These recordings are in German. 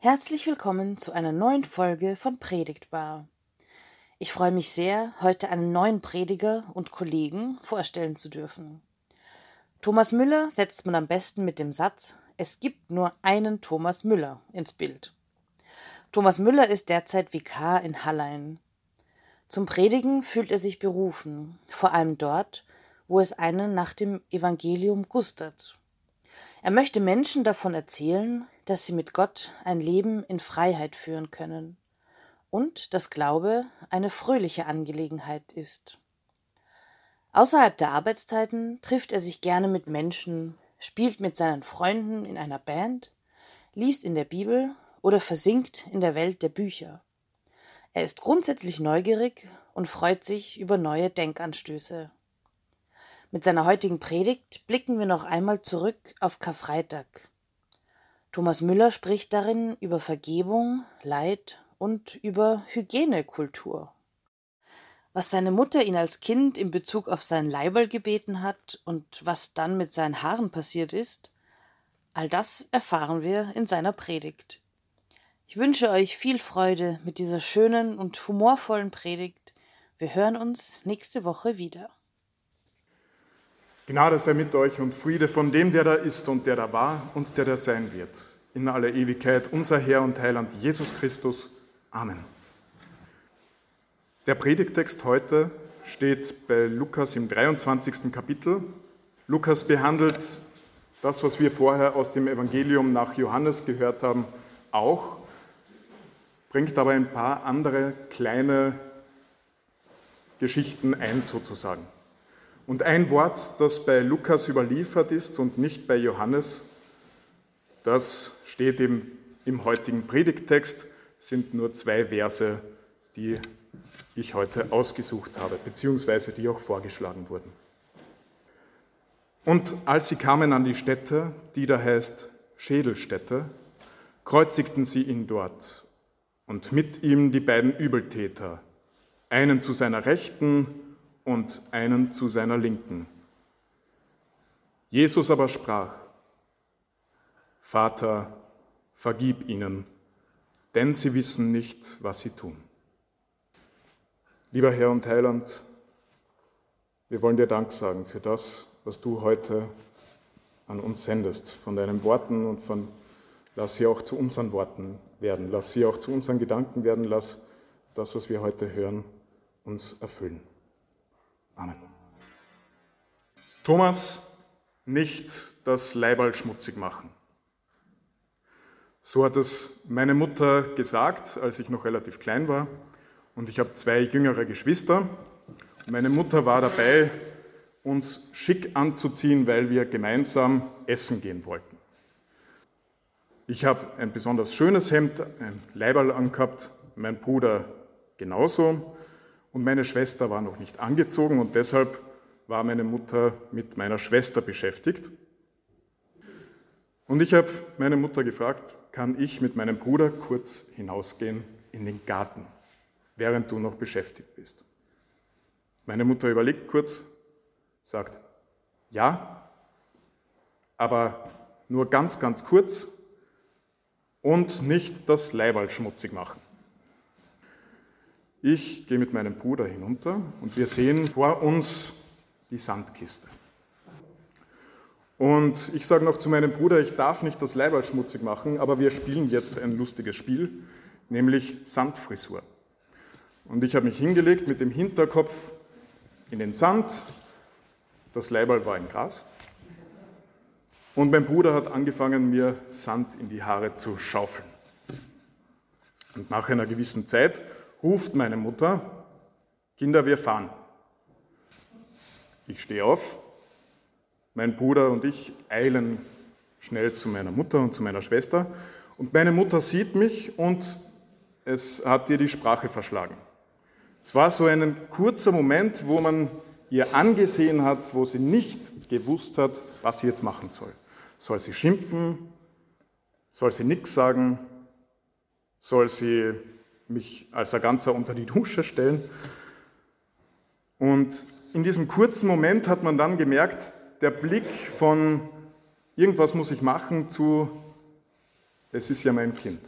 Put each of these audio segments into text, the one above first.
Herzlich willkommen zu einer neuen Folge von Predigtbar. Ich freue mich sehr, heute einen neuen Prediger und Kollegen vorstellen zu dürfen. Thomas Müller setzt man am besten mit dem Satz Es gibt nur einen Thomas Müller ins Bild. Thomas Müller ist derzeit Vikar in Hallein. Zum Predigen fühlt er sich berufen, vor allem dort, wo es einen nach dem Evangelium gustet. Er möchte Menschen davon erzählen, dass sie mit Gott ein Leben in Freiheit führen können und dass Glaube eine fröhliche Angelegenheit ist. Außerhalb der Arbeitszeiten trifft er sich gerne mit Menschen, spielt mit seinen Freunden in einer Band, liest in der Bibel oder versinkt in der Welt der Bücher. Er ist grundsätzlich neugierig und freut sich über neue Denkanstöße. Mit seiner heutigen Predigt blicken wir noch einmal zurück auf Karfreitag. Thomas Müller spricht darin über Vergebung, Leid und über Hygienekultur. Was seine Mutter ihn als Kind in Bezug auf sein Leiberl gebeten hat und was dann mit seinen Haaren passiert ist, all das erfahren wir in seiner Predigt. Ich wünsche euch viel Freude mit dieser schönen und humorvollen Predigt. Wir hören uns nächste Woche wieder. Gnade sei mit euch und Friede von dem, der da ist und der da war und der da sein wird. In aller Ewigkeit, unser Herr und Heiland Jesus Christus. Amen. Der Predigtext heute steht bei Lukas im 23. Kapitel. Lukas behandelt das, was wir vorher aus dem Evangelium nach Johannes gehört haben, auch, bringt aber ein paar andere kleine Geschichten ein sozusagen. Und ein Wort, das bei Lukas überliefert ist und nicht bei Johannes, das steht eben im heutigen Predigttext, sind nur zwei Verse, die ich heute ausgesucht habe, beziehungsweise die auch vorgeschlagen wurden. Und als sie kamen an die Stätte, die da heißt Schädelstätte, kreuzigten sie ihn dort und mit ihm die beiden Übeltäter, einen zu seiner Rechten und einen zu seiner Linken. Jesus aber sprach, Vater, vergib ihnen, denn sie wissen nicht, was sie tun. Lieber Herr und Heiland, wir wollen dir Dank sagen für das, was du heute an uns sendest, von deinen Worten und von, lass sie auch zu unseren Worten werden, lass sie auch zu unseren Gedanken werden, lass das, was wir heute hören, uns erfüllen. Amen. Thomas, nicht das Leiberl schmutzig machen. So hat es meine Mutter gesagt, als ich noch relativ klein war. Und ich habe zwei jüngere Geschwister. Meine Mutter war dabei, uns schick anzuziehen, weil wir gemeinsam essen gehen wollten. Ich habe ein besonders schönes Hemd, ein Leiberl angehabt, mein Bruder genauso. Und meine Schwester war noch nicht angezogen und deshalb war meine Mutter mit meiner Schwester beschäftigt. Und ich habe meine Mutter gefragt, kann ich mit meinem Bruder kurz hinausgehen in den Garten, während du noch beschäftigt bist? Meine Mutter überlegt kurz, sagt, ja, aber nur ganz, ganz kurz und nicht das Leiberl schmutzig machen. Ich gehe mit meinem Bruder hinunter und wir sehen vor uns die Sandkiste. Und ich sage noch zu meinem Bruder, ich darf nicht das Leiberl schmutzig machen, aber wir spielen jetzt ein lustiges Spiel, nämlich Sandfrisur. Und ich habe mich hingelegt mit dem Hinterkopf in den Sand, das Leiberl war im Gras. Und mein Bruder hat angefangen, mir Sand in die Haare zu schaufeln. Und nach einer gewissen Zeit ruft meine Mutter, Kinder, wir fahren. Ich stehe auf, mein Bruder und ich eilen schnell zu meiner Mutter und zu meiner Schwester und meine Mutter sieht mich und es hat ihr die Sprache verschlagen. Es war so ein kurzer Moment, wo man ihr angesehen hat, wo sie nicht gewusst hat, was sie jetzt machen soll. Soll sie schimpfen? Soll sie nichts sagen? Soll sie mich als ein Ganzer unter die Dusche stellen. Und in diesem kurzen Moment hat man dann gemerkt, der Blick von irgendwas muss ich machen zu, es ist ja mein Kind.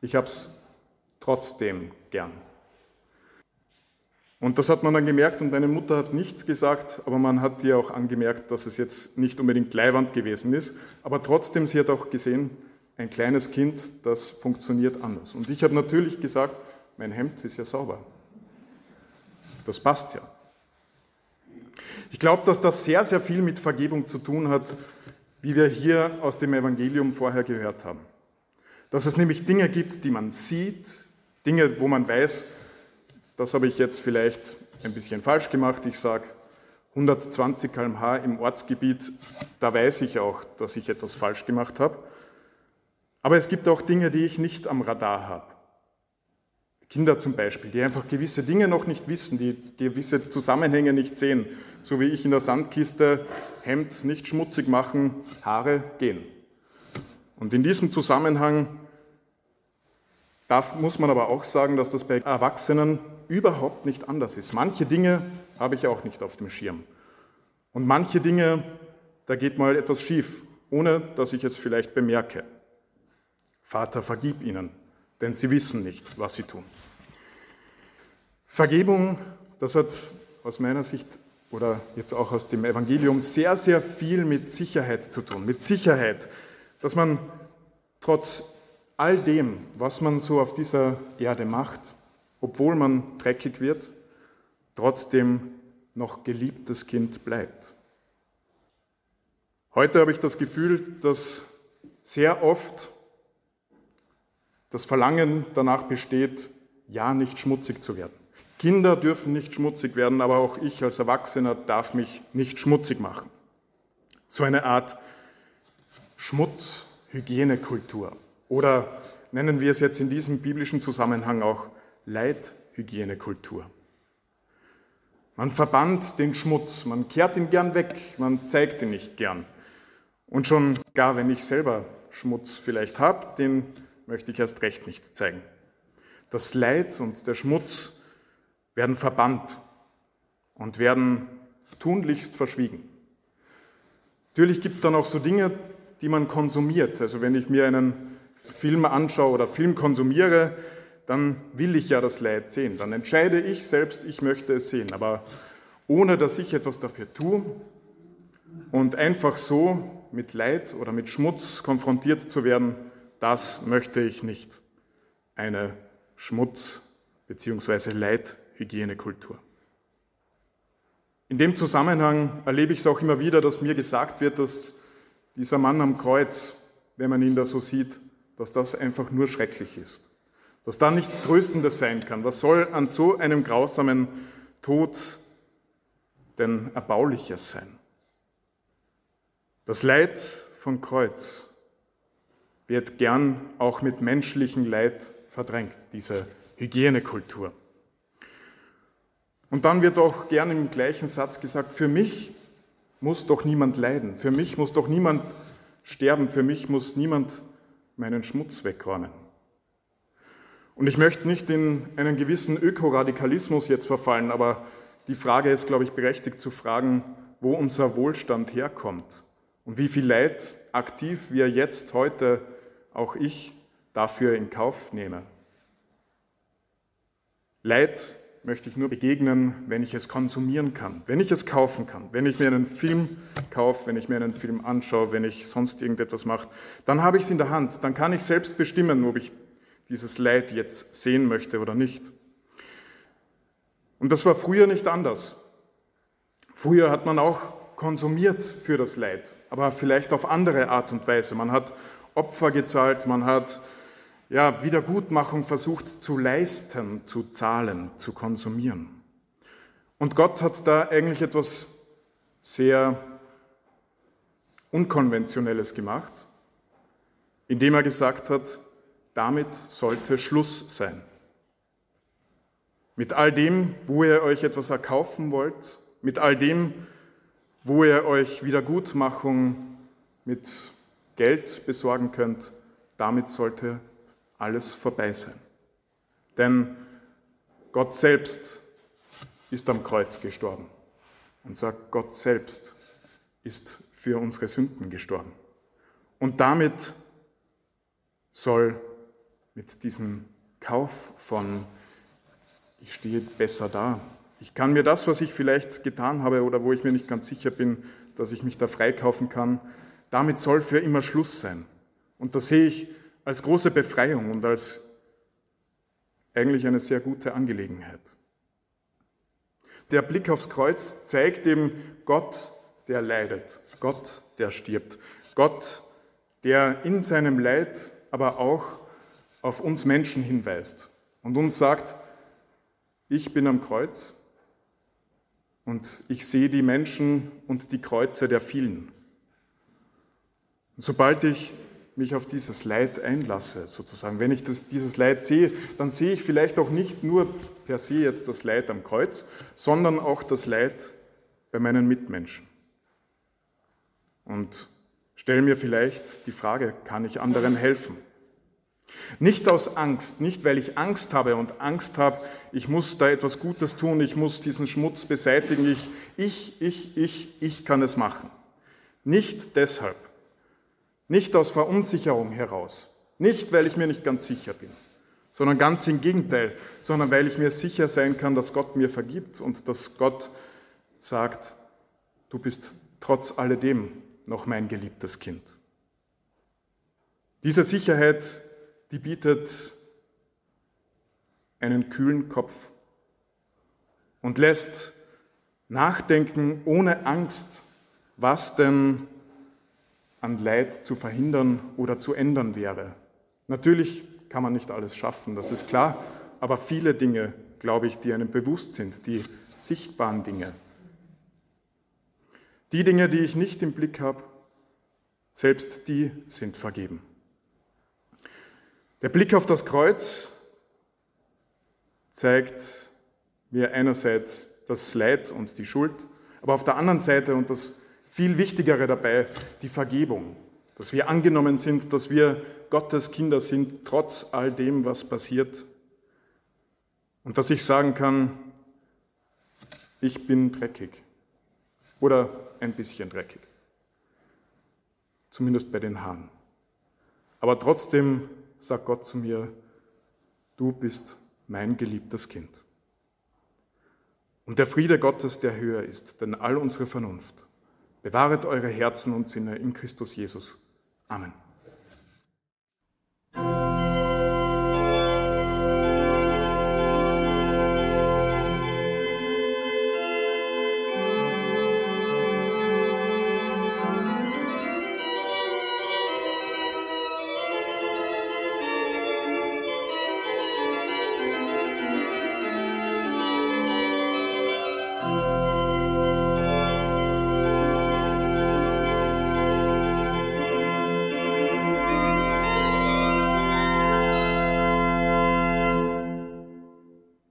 Ich habe es trotzdem gern. Und das hat man dann gemerkt und meine Mutter hat nichts gesagt, aber man hat ihr auch angemerkt, dass es jetzt nicht unbedingt Leihwand gewesen ist. Aber trotzdem, sie hat auch gesehen, ein kleines Kind, das funktioniert anders. Und ich habe natürlich gesagt, mein Hemd ist ja sauber. Das passt ja. Ich glaube, dass das sehr, sehr viel mit Vergebung zu tun hat, wie wir hier aus dem Evangelium vorher gehört haben. Dass es nämlich Dinge gibt, die man sieht, Dinge, wo man weiß, das habe ich jetzt vielleicht ein bisschen falsch gemacht. Ich sage 120 km/h im Ortsgebiet, da weiß ich auch, dass ich etwas falsch gemacht habe. Aber es gibt auch Dinge, die ich nicht am Radar habe. Kinder zum Beispiel, die einfach gewisse Dinge noch nicht wissen, die gewisse Zusammenhänge nicht sehen, so wie ich in der Sandkiste Hemd nicht schmutzig machen, Haare gehen. Und in diesem Zusammenhang darf, muss man aber auch sagen, dass das bei Erwachsenen überhaupt nicht anders ist. Manche Dinge habe ich auch nicht auf dem Schirm. Und manche Dinge, da geht mal etwas schief, ohne dass ich es vielleicht bemerke. Vater, vergib ihnen, denn sie wissen nicht, was sie tun. Vergebung, das hat aus meiner Sicht oder jetzt auch aus dem Evangelium sehr, sehr viel mit Sicherheit zu tun. Mit Sicherheit, dass man trotz all dem, was man so auf dieser Erde macht, obwohl man dreckig wird, trotzdem noch geliebtes Kind bleibt. Heute habe ich das Gefühl, dass sehr oft das Verlangen danach besteht, ja nicht schmutzig zu werden. Kinder dürfen nicht schmutzig werden, aber auch ich als Erwachsener darf mich nicht schmutzig machen. So eine Art Schmutzhygienekultur oder nennen wir es jetzt in diesem biblischen Zusammenhang auch Leithygienekultur. Man verbannt den Schmutz, man kehrt ihn gern weg, man zeigt ihn nicht gern. Und schon gar wenn ich selber Schmutz vielleicht habe, den möchte ich erst recht nicht zeigen. Das Leid und der Schmutz werden verbannt und werden tunlichst verschwiegen. Natürlich gibt es dann auch so Dinge, die man konsumiert. Also wenn ich mir einen Film anschaue oder Film konsumiere, dann will ich ja das Leid sehen. Dann entscheide ich selbst, ich möchte es sehen. Aber ohne dass ich etwas dafür tue und einfach so mit Leid oder mit Schmutz konfrontiert zu werden, das möchte ich nicht. Eine Schmutz- bzw. Leidhygienekultur. In dem Zusammenhang erlebe ich es auch immer wieder, dass mir gesagt wird, dass dieser Mann am Kreuz, wenn man ihn da so sieht, dass das einfach nur schrecklich ist. Dass da nichts Tröstendes sein kann. Was soll an so einem grausamen Tod denn Erbauliches sein? Das Leid von Kreuz wird gern auch mit menschlichem Leid verdrängt, diese Hygienekultur. Und dann wird auch gern im gleichen Satz gesagt, für mich muss doch niemand leiden, für mich muss doch niemand sterben, für mich muss niemand meinen Schmutz wegräumen. Und ich möchte nicht in einen gewissen Ökoradikalismus jetzt verfallen, aber die Frage ist, glaube ich, berechtigt zu fragen, wo unser Wohlstand herkommt und wie viel Leid aktiv wir jetzt heute, auch ich, dafür in Kauf nehme. Leid möchte ich nur begegnen, wenn ich es konsumieren kann, wenn ich es kaufen kann, wenn ich mir einen Film kaufe, wenn ich mir einen Film anschaue, wenn ich sonst irgendetwas mache, dann habe ich es in der Hand, dann kann ich selbst bestimmen, ob ich dieses Leid jetzt sehen möchte oder nicht. Und das war früher nicht anders. Früher hat man auch konsumiert für das Leid, aber vielleicht auf andere Art und Weise. Man hat Opfer gezahlt, man hat ja, Wiedergutmachung versucht zu leisten, zu zahlen, zu konsumieren. Und Gott hat da eigentlich etwas sehr Unkonventionelles gemacht, indem er gesagt hat, damit sollte Schluss sein. Mit all dem, wo ihr euch etwas erkaufen wollt, mit all dem, wo ihr euch Wiedergutmachung mit Geld besorgen könnt, damit sollte alles vorbei sein. Denn Gott selbst ist am Kreuz gestorben und sagt, Gott selbst ist für unsere Sünden gestorben. Und damit soll mit diesem Kauf von, ich stehe besser da. Ich kann mir das, was ich vielleicht getan habe oder wo ich mir nicht ganz sicher bin, dass ich mich da freikaufen kann, damit soll für immer Schluss sein. Und das sehe ich als große Befreiung und als eigentlich eine sehr gute Angelegenheit. Der Blick aufs Kreuz zeigt eben Gott, der leidet, Gott, der stirbt, Gott, der in seinem Leid aber auch auf uns Menschen hinweist und uns sagt, ich bin am Kreuz und ich sehe die Menschen und die Kreuze der vielen. Und sobald ich mich auf dieses Leid einlasse, sozusagen. Wenn ich das, dieses Leid sehe, dann sehe ich vielleicht auch nicht nur per se jetzt das Leid am Kreuz, sondern auch das Leid bei meinen Mitmenschen. Und stelle mir vielleicht die Frage, kann ich anderen helfen? Nicht aus Angst, nicht weil ich Angst habe und Angst habe, ich muss da etwas Gutes tun, ich muss diesen Schmutz beseitigen, ich, ich, ich, ich, ich kann es machen. Nicht deshalb, nicht aus Verunsicherung heraus, nicht weil ich mir nicht ganz sicher bin, sondern ganz im Gegenteil, sondern weil ich mir sicher sein kann, dass Gott mir vergibt und dass Gott sagt, du bist trotz alledem noch mein geliebtes Kind. Diese Sicherheit, die bietet einen kühlen Kopf und lässt nachdenken ohne Angst, was denn an Leid zu verhindern oder zu ändern wäre. Natürlich kann man nicht alles schaffen, das ist klar, aber viele Dinge, glaube ich, die einem bewusst sind, die sichtbaren Dinge. Die Dinge, die ich nicht im Blick habe, selbst die sind vergeben. Der Blick auf das Kreuz zeigt mir einerseits das Leid und die Schuld, aber auf der anderen Seite, und das viel Wichtigere dabei, die Vergebung. Dass wir angenommen sind, dass wir Gottes Kinder sind, trotz all dem, was passiert. Und dass ich sagen kann, ich bin dreckig oder ein bisschen dreckig. Zumindest bei den Haaren. Aber trotzdem sagt Gott zu mir, du bist mein geliebtes Kind. Und der Friede Gottes, der höher ist, denn all unsere Vernunft, Bewahret eure Herzen und Sinne in Christus Jesus. Amen.